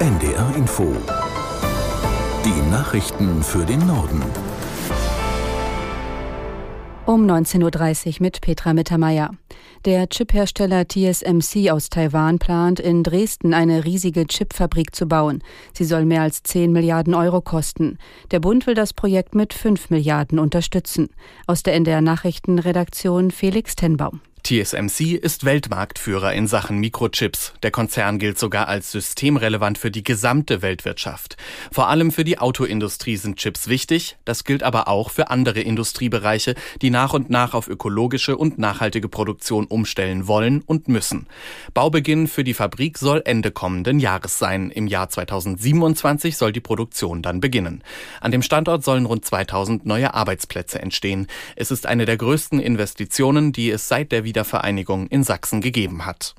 NDR Info. Die Nachrichten für den Norden. Um 19.30 Uhr mit Petra Mittermeier. Der Chiphersteller TSMC aus Taiwan plant, in Dresden eine riesige Chipfabrik zu bauen. Sie soll mehr als 10 Milliarden Euro kosten. Der Bund will das Projekt mit 5 Milliarden unterstützen. Aus der NDR Nachrichtenredaktion Felix Tenbaum. TSMC ist Weltmarktführer in Sachen Mikrochips. Der Konzern gilt sogar als systemrelevant für die gesamte Weltwirtschaft. Vor allem für die Autoindustrie sind Chips wichtig. Das gilt aber auch für andere Industriebereiche, die nach und nach auf ökologische und nachhaltige Produktion umstellen wollen und müssen. Baubeginn für die Fabrik soll Ende kommenden Jahres sein. Im Jahr 2027 soll die Produktion dann beginnen. An dem Standort sollen rund 2000 neue Arbeitsplätze entstehen. Es ist eine der größten Investitionen, die es seit der Wiedervereinigung in Sachsen gegeben hat.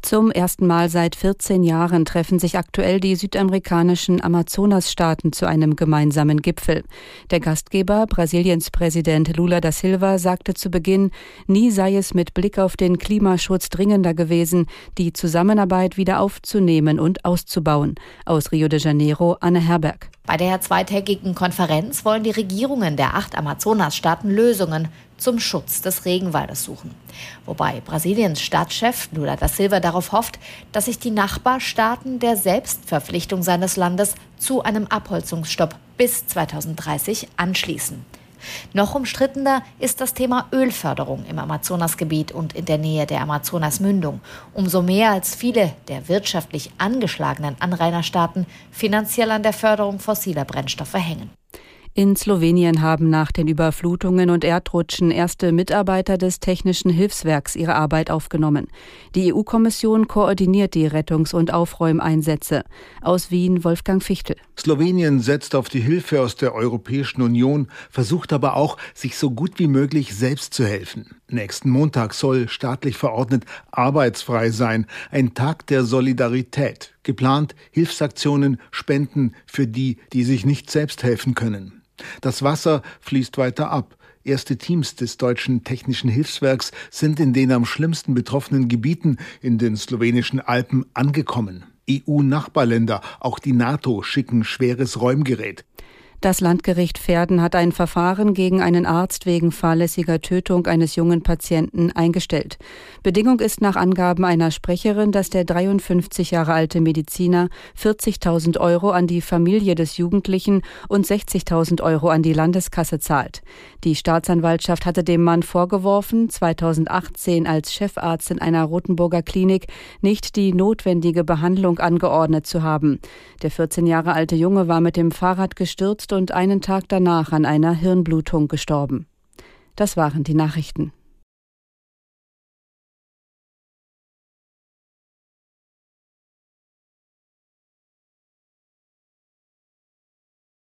Zum ersten Mal seit 14 Jahren treffen sich aktuell die südamerikanischen Amazonasstaaten zu einem gemeinsamen Gipfel. Der Gastgeber, Brasiliens Präsident Lula da Silva, sagte zu Beginn, nie sei es mit Blick auf den Klimaschutz dringender gewesen, die Zusammenarbeit wieder aufzunehmen und auszubauen. Aus Rio de Janeiro, Anne Herberg. Bei der zweitägigen Konferenz wollen die Regierungen der acht Amazonasstaaten Lösungen zum Schutz des Regenwaldes suchen. Wobei Brasiliens Staatschef Lula da Silva darauf hofft, dass sich die Nachbarstaaten der Selbstverpflichtung seines Landes zu einem Abholzungsstopp bis 2030 anschließen. Noch umstrittener ist das Thema Ölförderung im Amazonasgebiet und in der Nähe der Amazonasmündung. Umso mehr als viele der wirtschaftlich angeschlagenen Anrainerstaaten finanziell an der Förderung fossiler Brennstoffe hängen. In Slowenien haben nach den Überflutungen und Erdrutschen erste Mitarbeiter des Technischen Hilfswerks ihre Arbeit aufgenommen. Die EU-Kommission koordiniert die Rettungs- und Aufräumeinsätze. Aus Wien Wolfgang Fichtel. Slowenien setzt auf die Hilfe aus der Europäischen Union, versucht aber auch, sich so gut wie möglich selbst zu helfen. Nächsten Montag soll staatlich verordnet arbeitsfrei sein, ein Tag der Solidarität. Geplant Hilfsaktionen, Spenden für die, die sich nicht selbst helfen können. Das Wasser fließt weiter ab. Erste Teams des deutschen Technischen Hilfswerks sind in den am schlimmsten betroffenen Gebieten in den slowenischen Alpen angekommen. EU-Nachbarländer, auch die NATO schicken schweres Räumgerät. Das Landgericht Verden hat ein Verfahren gegen einen Arzt wegen fahrlässiger Tötung eines jungen Patienten eingestellt. Bedingung ist nach Angaben einer Sprecherin, dass der 53 Jahre alte Mediziner 40.000 Euro an die Familie des Jugendlichen und 60.000 Euro an die Landeskasse zahlt. Die Staatsanwaltschaft hatte dem Mann vorgeworfen, 2018 als Chefarzt in einer Rotenburger Klinik nicht die notwendige Behandlung angeordnet zu haben. Der 14 Jahre alte Junge war mit dem Fahrrad gestürzt und einen Tag danach an einer Hirnblutung gestorben. Das waren die Nachrichten.